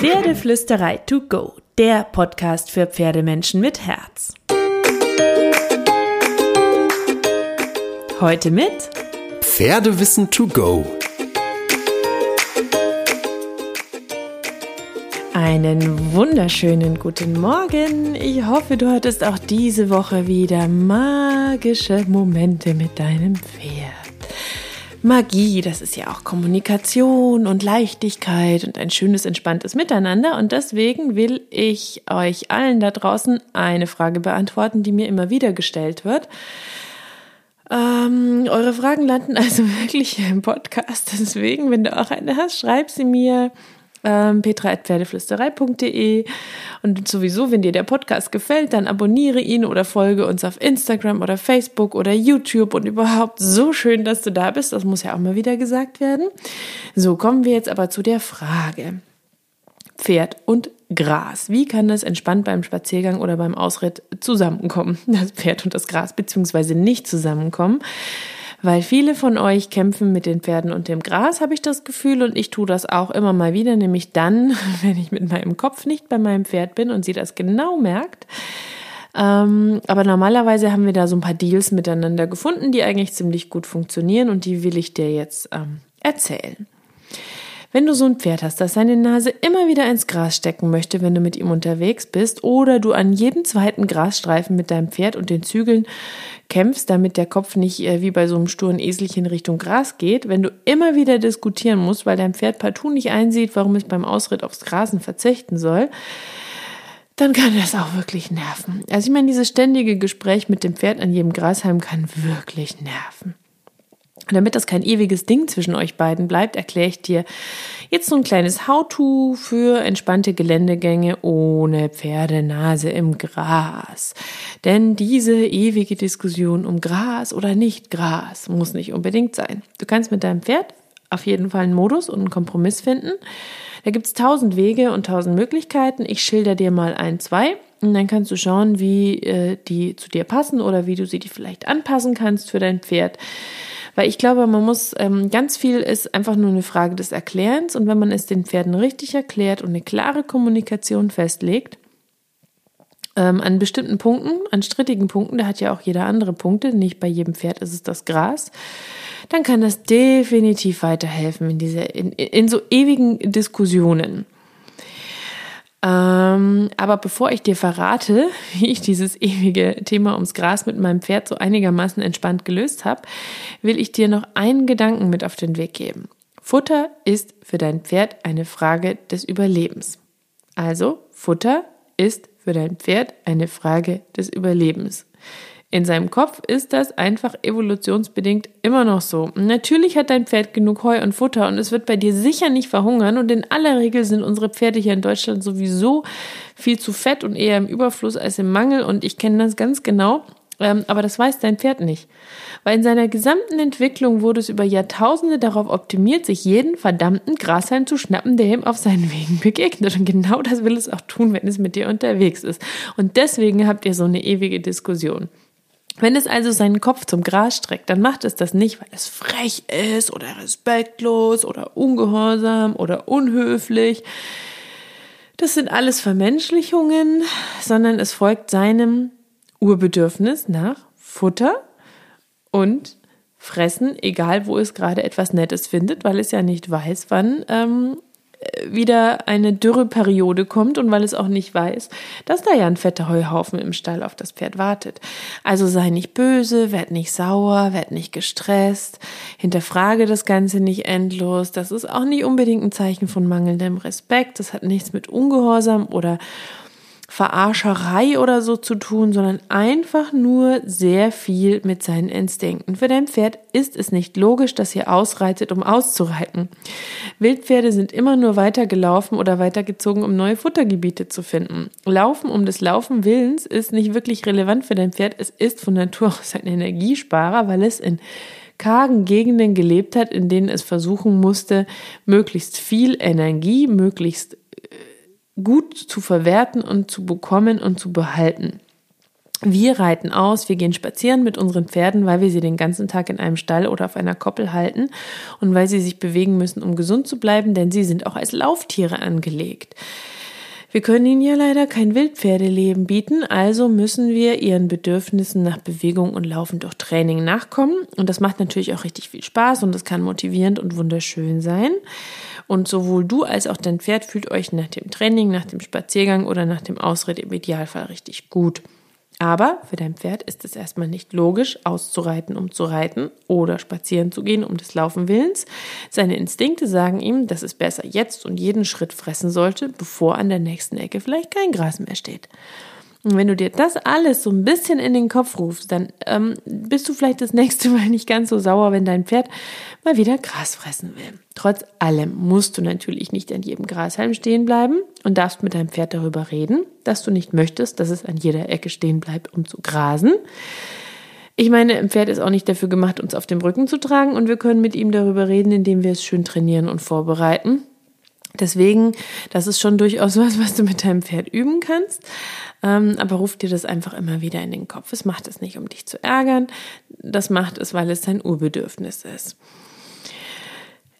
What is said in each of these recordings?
Pferdeflüsterei to go, der Podcast für Pferdemenschen mit Herz. Heute mit Pferdewissen to go. Einen wunderschönen guten Morgen. Ich hoffe, du hattest auch diese Woche wieder magische Momente mit deinem Pferd. Magie, das ist ja auch Kommunikation und Leichtigkeit und ein schönes, entspanntes Miteinander. Und deswegen will ich euch allen da draußen eine Frage beantworten, die mir immer wieder gestellt wird. Ähm, eure Fragen landen also wirklich im Podcast. Deswegen, wenn du auch eine hast, schreib sie mir ähm, petra.pferdeflüsterei.de und sowieso, wenn dir der Podcast gefällt, dann abonniere ihn oder folge uns auf Instagram oder Facebook oder YouTube und überhaupt so schön, dass du da bist. Das muss ja auch mal wieder gesagt werden. So, kommen wir jetzt aber zu der Frage. Pferd und Gras. Wie kann das entspannt beim Spaziergang oder beim Ausritt zusammenkommen? Das Pferd und das Gras beziehungsweise nicht zusammenkommen weil viele von euch kämpfen mit den Pferden und dem Gras, habe ich das Gefühl, und ich tue das auch immer mal wieder, nämlich dann, wenn ich mit meinem Kopf nicht bei meinem Pferd bin und sie das genau merkt. Ähm, aber normalerweise haben wir da so ein paar Deals miteinander gefunden, die eigentlich ziemlich gut funktionieren und die will ich dir jetzt ähm, erzählen. Wenn du so ein Pferd hast, das seine Nase immer wieder ins Gras stecken möchte, wenn du mit ihm unterwegs bist, oder du an jedem zweiten Grasstreifen mit deinem Pferd und den Zügeln kämpfst, damit der Kopf nicht äh, wie bei so einem sturen Eselchen Richtung Gras geht, wenn du immer wieder diskutieren musst, weil dein Pferd partout nicht einsieht, warum es beim Ausritt aufs Grasen verzichten soll, dann kann das auch wirklich nerven. Also ich meine, dieses ständige Gespräch mit dem Pferd an jedem Grashalm kann wirklich nerven. Damit das kein ewiges Ding zwischen euch beiden bleibt, erkläre ich dir jetzt so ein kleines How-To für entspannte Geländegänge ohne Pferdenase im Gras. Denn diese ewige Diskussion um Gras oder nicht Gras muss nicht unbedingt sein. Du kannst mit deinem Pferd auf jeden Fall einen Modus und einen Kompromiss finden. Da gibt's tausend Wege und tausend Möglichkeiten. Ich schilder dir mal ein, zwei. Und dann kannst du schauen, wie äh, die zu dir passen oder wie du sie dir vielleicht anpassen kannst für dein Pferd. Weil ich glaube, man muss, ähm, ganz viel ist einfach nur eine Frage des Erklärens. Und wenn man es den Pferden richtig erklärt und eine klare Kommunikation festlegt, ähm, an bestimmten Punkten, an strittigen Punkten, da hat ja auch jeder andere Punkte, nicht bei jedem Pferd ist es das Gras, dann kann das definitiv weiterhelfen in diese, in, in so ewigen Diskussionen. Ähm, aber bevor ich dir verrate, wie ich dieses ewige Thema ums Gras mit meinem Pferd so einigermaßen entspannt gelöst habe, will ich dir noch einen Gedanken mit auf den Weg geben. Futter ist für dein Pferd eine Frage des Überlebens. Also, Futter ist für dein Pferd eine Frage des Überlebens. In seinem Kopf ist das einfach evolutionsbedingt immer noch so. Natürlich hat dein Pferd genug Heu und Futter und es wird bei dir sicher nicht verhungern und in aller Regel sind unsere Pferde hier in Deutschland sowieso viel zu fett und eher im Überfluss als im Mangel und ich kenne das ganz genau. Ähm, aber das weiß dein Pferd nicht. Weil in seiner gesamten Entwicklung wurde es über Jahrtausende darauf optimiert, sich jeden verdammten Grashalm zu schnappen, der ihm auf seinen Wegen begegnet. Und genau das will es auch tun, wenn es mit dir unterwegs ist. Und deswegen habt ihr so eine ewige Diskussion. Wenn es also seinen Kopf zum Gras streckt, dann macht es das nicht, weil es frech ist oder respektlos oder ungehorsam oder unhöflich. Das sind alles Vermenschlichungen, sondern es folgt seinem Urbedürfnis nach Futter und Fressen, egal wo es gerade etwas Nettes findet, weil es ja nicht weiß, wann ähm, wieder eine Dürreperiode kommt und weil es auch nicht weiß, dass da ja ein fetter Heuhaufen im Stall auf das Pferd wartet. Also sei nicht böse, werd nicht sauer, werd nicht gestresst, hinterfrage das Ganze nicht endlos. Das ist auch nicht unbedingt ein Zeichen von mangelndem Respekt. Das hat nichts mit Ungehorsam oder Verarscherei oder so zu tun, sondern einfach nur sehr viel mit seinen Instinkten. Für dein Pferd ist es nicht logisch, dass ihr ausreitet, um auszureiten. Wildpferde sind immer nur weitergelaufen oder weitergezogen, um neue Futtergebiete zu finden. Laufen um des Laufen Willens ist nicht wirklich relevant für dein Pferd. Es ist von Natur aus ein Energiesparer, weil es in kargen Gegenden gelebt hat, in denen es versuchen musste, möglichst viel Energie, möglichst gut zu verwerten und zu bekommen und zu behalten. Wir reiten aus, wir gehen spazieren mit unseren Pferden, weil wir sie den ganzen Tag in einem Stall oder auf einer Koppel halten und weil sie sich bewegen müssen, um gesund zu bleiben, denn sie sind auch als Lauftiere angelegt. Wir können ihnen ja leider kein Wildpferdeleben bieten, also müssen wir ihren Bedürfnissen nach Bewegung und Laufen durch Training nachkommen. Und das macht natürlich auch richtig viel Spaß und das kann motivierend und wunderschön sein. Und sowohl du als auch dein Pferd fühlt euch nach dem Training, nach dem Spaziergang oder nach dem Ausritt im Idealfall richtig gut. Aber für dein Pferd ist es erstmal nicht logisch, auszureiten, um zu reiten oder spazieren zu gehen, um des Laufen willens. Seine Instinkte sagen ihm, dass es besser jetzt und jeden Schritt fressen sollte, bevor an der nächsten Ecke vielleicht kein Gras mehr steht. Und wenn du dir das alles so ein bisschen in den Kopf rufst, dann ähm, bist du vielleicht das nächste Mal nicht ganz so sauer, wenn dein Pferd mal wieder Gras fressen will. Trotz allem musst du natürlich nicht an jedem Grashalm stehen bleiben und darfst mit deinem Pferd darüber reden, dass du nicht möchtest, dass es an jeder Ecke stehen bleibt, um zu grasen. Ich meine, ein Pferd ist auch nicht dafür gemacht, uns auf dem Rücken zu tragen und wir können mit ihm darüber reden, indem wir es schön trainieren und vorbereiten. Deswegen, das ist schon durchaus was, was du mit deinem Pferd üben kannst. Ähm, aber ruf dir das einfach immer wieder in den Kopf. Es macht es nicht, um dich zu ärgern. Das macht es, weil es dein Urbedürfnis ist.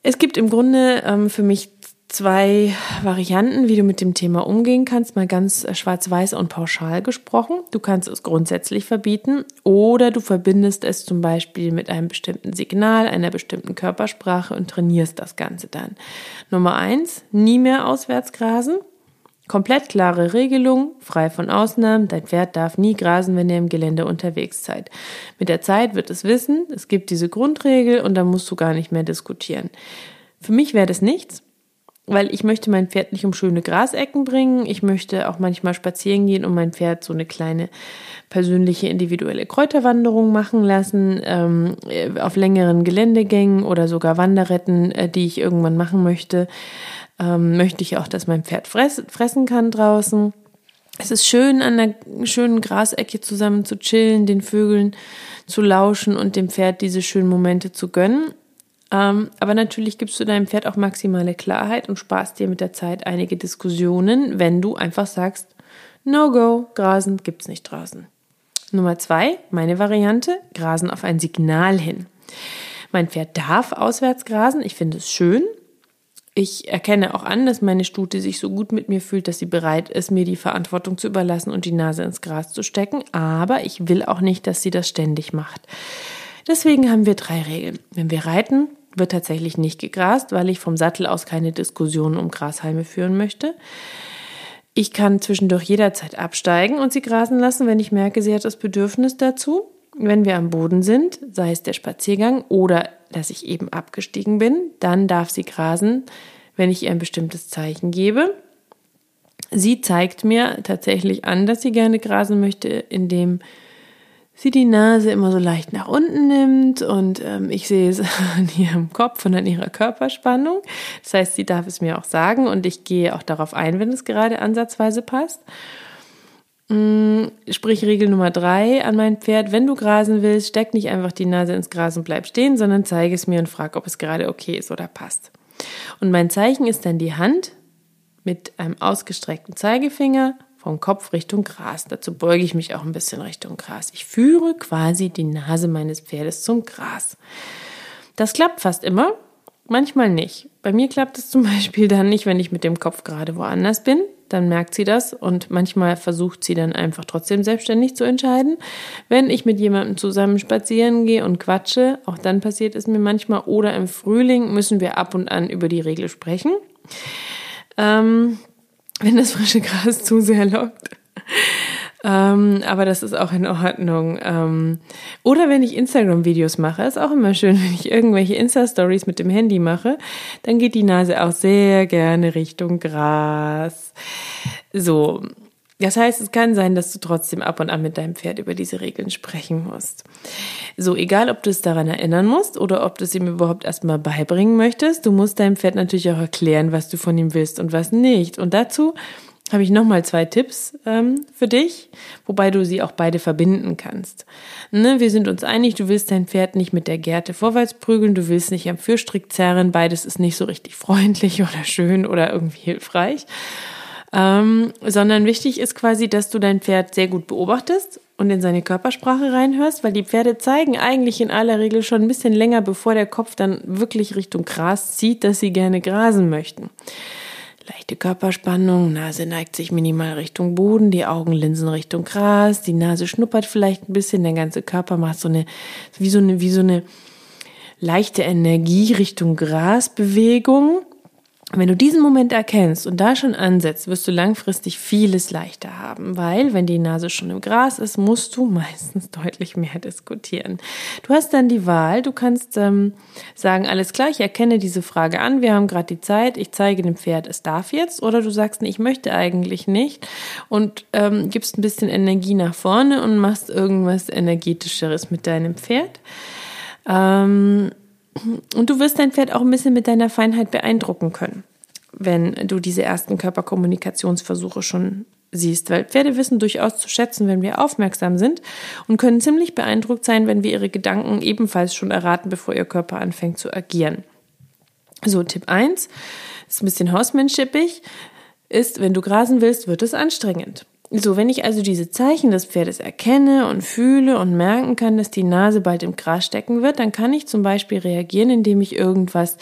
Es gibt im Grunde ähm, für mich zwei Varianten, wie du mit dem Thema umgehen kannst, mal ganz äh, schwarz-weiß und pauschal gesprochen. Du kannst es grundsätzlich verbieten oder du verbindest es zum Beispiel mit einem bestimmten Signal, einer bestimmten Körpersprache und trainierst das Ganze dann. Nummer eins, nie mehr auswärts grasen. Komplett klare Regelung, frei von Ausnahmen. Dein Pferd darf nie grasen, wenn ihr im Gelände unterwegs seid. Mit der Zeit wird es wissen, es gibt diese Grundregel und da musst du gar nicht mehr diskutieren. Für mich wäre das nichts weil ich möchte mein Pferd nicht um schöne Grasecken bringen. Ich möchte auch manchmal spazieren gehen und mein Pferd so eine kleine persönliche individuelle Kräuterwanderung machen lassen, ähm, auf längeren Geländegängen oder sogar Wanderretten, äh, die ich irgendwann machen möchte. Ähm, möchte ich auch, dass mein Pferd fress, fressen kann draußen. Es ist schön, an einer schönen Grasecke zusammen zu chillen, den Vögeln zu lauschen und dem Pferd diese schönen Momente zu gönnen. Ähm, aber natürlich gibst du deinem Pferd auch maximale Klarheit und sparst dir mit der Zeit einige Diskussionen, wenn du einfach sagst, no go, Grasen gibt's nicht draußen. Nummer zwei, meine Variante, Grasen auf ein Signal hin. Mein Pferd darf auswärts grasen, ich finde es schön. Ich erkenne auch an, dass meine Stute sich so gut mit mir fühlt, dass sie bereit ist, mir die Verantwortung zu überlassen und die Nase ins Gras zu stecken. Aber ich will auch nicht, dass sie das ständig macht. Deswegen haben wir drei Regeln. Wenn wir reiten, wird tatsächlich nicht gegrast, weil ich vom Sattel aus keine Diskussionen um Grashalme führen möchte. Ich kann zwischendurch jederzeit absteigen und sie grasen lassen, wenn ich merke, sie hat das Bedürfnis dazu. Wenn wir am Boden sind, sei es der Spaziergang oder dass ich eben abgestiegen bin, dann darf sie grasen, wenn ich ihr ein bestimmtes Zeichen gebe. Sie zeigt mir tatsächlich an, dass sie gerne grasen möchte, indem sie die Nase immer so leicht nach unten nimmt und ähm, ich sehe es an ihrem Kopf und an ihrer Körperspannung. Das heißt, sie darf es mir auch sagen und ich gehe auch darauf ein, wenn es gerade ansatzweise passt. Mm, sprich Regel Nummer drei an mein Pferd, wenn du grasen willst, steck nicht einfach die Nase ins Gras und bleib stehen, sondern zeige es mir und frag, ob es gerade okay ist oder passt. Und mein Zeichen ist dann die Hand mit einem ausgestreckten Zeigefinger vom Kopf Richtung Gras. Dazu beuge ich mich auch ein bisschen Richtung Gras. Ich führe quasi die Nase meines Pferdes zum Gras. Das klappt fast immer, manchmal nicht. Bei mir klappt es zum Beispiel dann nicht, wenn ich mit dem Kopf gerade woanders bin. Dann merkt sie das und manchmal versucht sie dann einfach trotzdem selbstständig zu entscheiden. Wenn ich mit jemandem zusammen spazieren gehe und quatsche, auch dann passiert es mir manchmal. Oder im Frühling müssen wir ab und an über die Regel sprechen. Ähm, wenn das frische Gras zu sehr lockt. Ähm, aber das ist auch in Ordnung. Ähm, oder wenn ich Instagram-Videos mache, ist auch immer schön, wenn ich irgendwelche Insta-Stories mit dem Handy mache, dann geht die Nase auch sehr gerne Richtung Gras. So. Das heißt, es kann sein, dass du trotzdem ab und an mit deinem Pferd über diese Regeln sprechen musst. So, egal ob du es daran erinnern musst oder ob du es ihm überhaupt erstmal beibringen möchtest, du musst deinem Pferd natürlich auch erklären, was du von ihm willst und was nicht. Und dazu habe ich nochmal zwei Tipps ähm, für dich, wobei du sie auch beide verbinden kannst. Ne, wir sind uns einig, du willst dein Pferd nicht mit der Gerte vorwärts prügeln, du willst nicht am Fürstrick zerren, beides ist nicht so richtig freundlich oder schön oder irgendwie hilfreich. Ähm, sondern wichtig ist quasi, dass du dein Pferd sehr gut beobachtest und in seine Körpersprache reinhörst, weil die Pferde zeigen eigentlich in aller Regel schon ein bisschen länger, bevor der Kopf dann wirklich Richtung Gras zieht, dass sie gerne grasen möchten. Leichte Körperspannung, Nase neigt sich minimal Richtung Boden, die Augenlinsen Richtung Gras, die Nase schnuppert vielleicht ein bisschen, der ganze Körper macht so eine, wie so eine, wie so eine leichte Energie Richtung Grasbewegung. Wenn du diesen Moment erkennst und da schon ansetzt, wirst du langfristig vieles leichter haben, weil wenn die Nase schon im Gras ist, musst du meistens deutlich mehr diskutieren. Du hast dann die Wahl, du kannst ähm, sagen, alles klar, ich erkenne diese Frage an, wir haben gerade die Zeit, ich zeige dem Pferd, es darf jetzt, oder du sagst, nee, ich möchte eigentlich nicht. Und ähm, gibst ein bisschen Energie nach vorne und machst irgendwas energetischeres mit deinem Pferd. Ähm, und du wirst dein Pferd auch ein bisschen mit deiner Feinheit beeindrucken können, wenn du diese ersten Körperkommunikationsversuche schon siehst, weil Pferde wissen durchaus zu schätzen, wenn wir aufmerksam sind und können ziemlich beeindruckt sein, wenn wir ihre Gedanken ebenfalls schon erraten, bevor ihr Körper anfängt zu agieren. So, Tipp 1, ist ein bisschen hausmannshipig, ist, wenn du grasen willst, wird es anstrengend. So, wenn ich also diese Zeichen des Pferdes erkenne und fühle und merken kann, dass die Nase bald im Gras stecken wird, dann kann ich zum Beispiel reagieren, indem ich irgendwas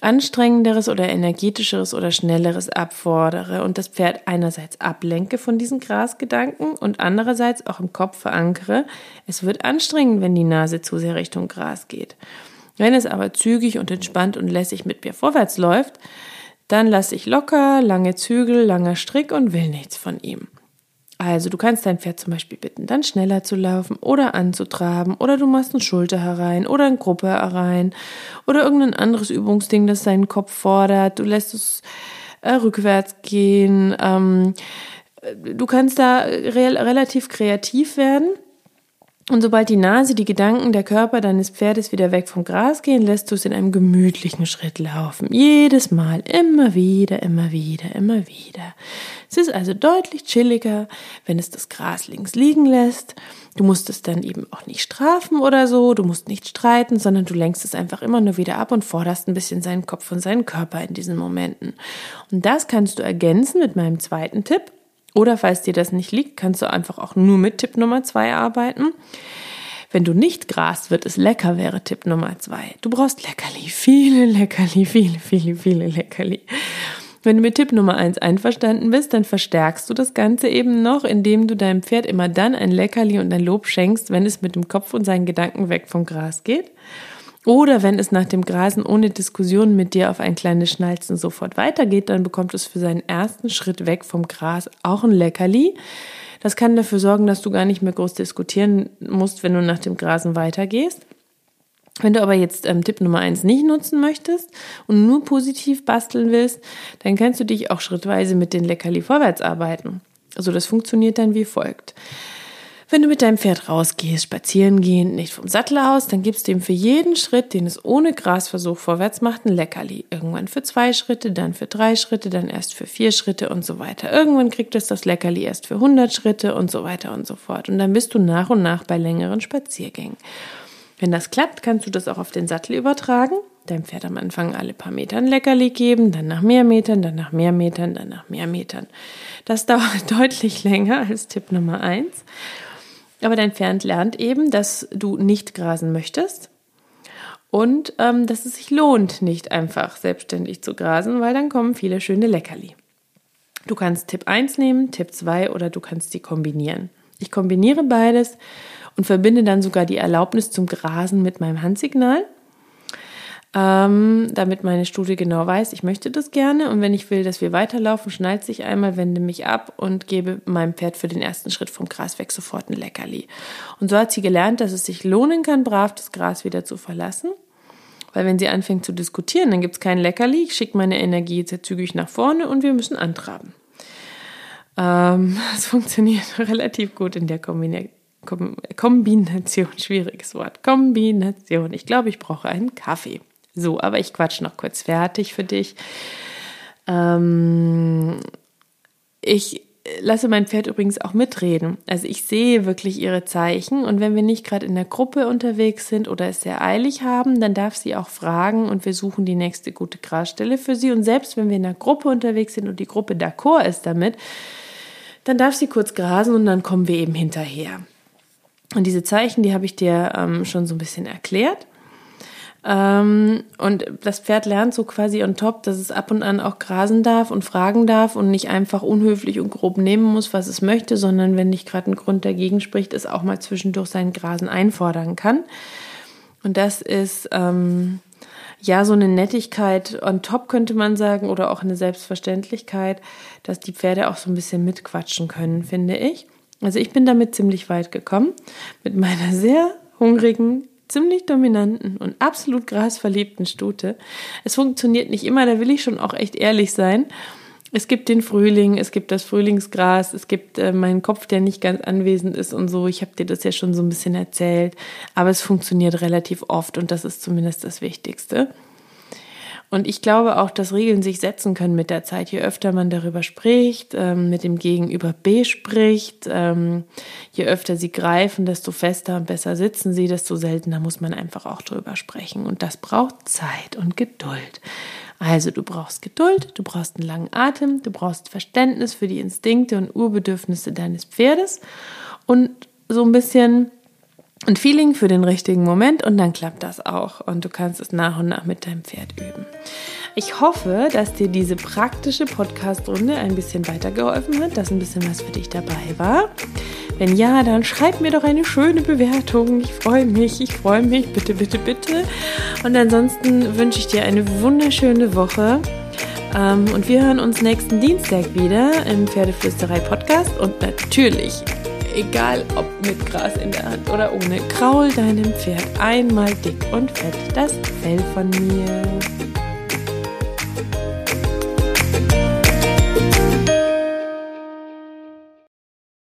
anstrengenderes oder energetischeres oder schnelleres abfordere und das Pferd einerseits ablenke von diesen Grasgedanken und andererseits auch im Kopf verankere, es wird anstrengend, wenn die Nase zu sehr Richtung Gras geht. Wenn es aber zügig und entspannt und lässig mit mir vorwärts läuft, dann lasse ich locker, lange Zügel, langer Strick und will nichts von ihm. Also du kannst dein Pferd zum Beispiel bitten, dann schneller zu laufen oder anzutraben oder du machst ein Schulter herein oder ein Gruppe herein oder irgendein anderes Übungsding, das seinen Kopf fordert. Du lässt es äh, rückwärts gehen. Ähm, du kannst da re relativ kreativ werden. Und sobald die Nase, die Gedanken, der Körper deines Pferdes wieder weg vom Gras gehen, lässt du es in einem gemütlichen Schritt laufen. Jedes Mal, immer wieder, immer wieder, immer wieder. Es ist also deutlich chilliger, wenn es das Gras links liegen lässt. Du musst es dann eben auch nicht strafen oder so, du musst nicht streiten, sondern du lenkst es einfach immer nur wieder ab und forderst ein bisschen seinen Kopf und seinen Körper in diesen Momenten. Und das kannst du ergänzen mit meinem zweiten Tipp. Oder falls dir das nicht liegt, kannst du einfach auch nur mit Tipp Nummer zwei arbeiten. Wenn du nicht grast, wird es lecker, wäre Tipp Nummer zwei. Du brauchst Leckerli, viele Leckerli, viele, viele, viele Leckerli. Wenn du mit Tipp Nummer eins einverstanden bist, dann verstärkst du das Ganze eben noch, indem du deinem Pferd immer dann ein Leckerli und ein Lob schenkst, wenn es mit dem Kopf und seinen Gedanken weg vom Gras geht. Oder wenn es nach dem Grasen ohne Diskussion mit dir auf ein kleines Schnalzen sofort weitergeht, dann bekommt es für seinen ersten Schritt weg vom Gras auch ein Leckerli. Das kann dafür sorgen, dass du gar nicht mehr groß diskutieren musst, wenn du nach dem Grasen weitergehst. Wenn du aber jetzt ähm, Tipp Nummer eins nicht nutzen möchtest und nur positiv basteln willst, dann kannst du dich auch schrittweise mit den Leckerli vorwärts arbeiten. Also das funktioniert dann wie folgt. Wenn du mit deinem Pferd rausgehst, spazieren gehen, nicht vom Sattel aus, dann gibst du ihm für jeden Schritt, den es ohne Grasversuch vorwärts macht, ein Leckerli. Irgendwann für zwei Schritte, dann für drei Schritte, dann erst für vier Schritte und so weiter. Irgendwann kriegt es das Leckerli erst für 100 Schritte und so weiter und so fort. Und dann bist du nach und nach bei längeren Spaziergängen. Wenn das klappt, kannst du das auch auf den Sattel übertragen. Deinem Pferd am Anfang alle paar Metern Leckerli geben, dann nach mehr Metern, dann nach mehr Metern, dann nach mehr Metern. Das dauert deutlich länger als Tipp Nummer eins. Aber dein Pferd lernt eben, dass du nicht grasen möchtest und ähm, dass es sich lohnt, nicht einfach selbstständig zu grasen, weil dann kommen viele schöne Leckerli. Du kannst Tipp 1 nehmen, Tipp 2 oder du kannst die kombinieren. Ich kombiniere beides und verbinde dann sogar die Erlaubnis zum Grasen mit meinem Handsignal ähm, damit meine Studie genau weiß, ich möchte das gerne und wenn ich will, dass wir weiterlaufen, schnallt sich einmal, wende mich ab und gebe meinem Pferd für den ersten Schritt vom Gras weg sofort ein Leckerli. Und so hat sie gelernt, dass es sich lohnen kann, brav das Gras wieder zu verlassen. Weil wenn sie anfängt zu diskutieren, dann gibt's kein Leckerli, ich schicke meine Energie jetzt zügig nach vorne und wir müssen antraben. Ähm, es funktioniert relativ gut in der Kombination. Kombination, schwieriges Wort. Kombination. Ich glaube, ich brauche einen Kaffee. So, aber ich quatsch noch kurz fertig für dich. Ähm, ich lasse mein Pferd übrigens auch mitreden. Also ich sehe wirklich ihre Zeichen und wenn wir nicht gerade in der Gruppe unterwegs sind oder es sehr eilig haben, dann darf sie auch fragen und wir suchen die nächste gute Grasstelle für sie. Und selbst wenn wir in der Gruppe unterwegs sind und die Gruppe d'accord ist damit, dann darf sie kurz grasen und dann kommen wir eben hinterher. Und diese Zeichen, die habe ich dir ähm, schon so ein bisschen erklärt. Ähm, und das Pferd lernt so quasi on top, dass es ab und an auch grasen darf und fragen darf und nicht einfach unhöflich und grob nehmen muss, was es möchte, sondern wenn nicht gerade ein Grund dagegen spricht, es auch mal zwischendurch sein Grasen einfordern kann. Und das ist ähm, ja so eine Nettigkeit on top, könnte man sagen, oder auch eine Selbstverständlichkeit, dass die Pferde auch so ein bisschen mitquatschen können, finde ich. Also ich bin damit ziemlich weit gekommen mit meiner sehr hungrigen, ziemlich dominanten und absolut grasverliebten Stute. Es funktioniert nicht immer, da will ich schon auch echt ehrlich sein. Es gibt den Frühling, es gibt das Frühlingsgras, es gibt äh, meinen Kopf, der nicht ganz anwesend ist und so. Ich habe dir das ja schon so ein bisschen erzählt, aber es funktioniert relativ oft und das ist zumindest das Wichtigste. Und ich glaube auch, dass Regeln sich setzen können mit der Zeit. Je öfter man darüber spricht, ähm, mit dem Gegenüber bespricht, ähm, je öfter sie greifen, desto fester und besser sitzen sie, desto seltener muss man einfach auch drüber sprechen. Und das braucht Zeit und Geduld. Also du brauchst Geduld, du brauchst einen langen Atem, du brauchst Verständnis für die Instinkte und Urbedürfnisse deines Pferdes und so ein bisschen ein Feeling für den richtigen Moment und dann klappt das auch und du kannst es nach und nach mit deinem Pferd üben. Ich hoffe, dass dir diese praktische Podcast-Runde ein bisschen weitergeholfen hat, dass ein bisschen was für dich dabei war. Wenn ja, dann schreib mir doch eine schöne Bewertung. Ich freue mich, ich freue mich, bitte, bitte, bitte. Und ansonsten wünsche ich dir eine wunderschöne Woche. Ähm, und wir hören uns nächsten Dienstag wieder im Pferdeflüsterei Podcast und natürlich egal ob mit Gras in der Hand oder ohne, kraul deinem Pferd einmal dick und fett das Fell von mir.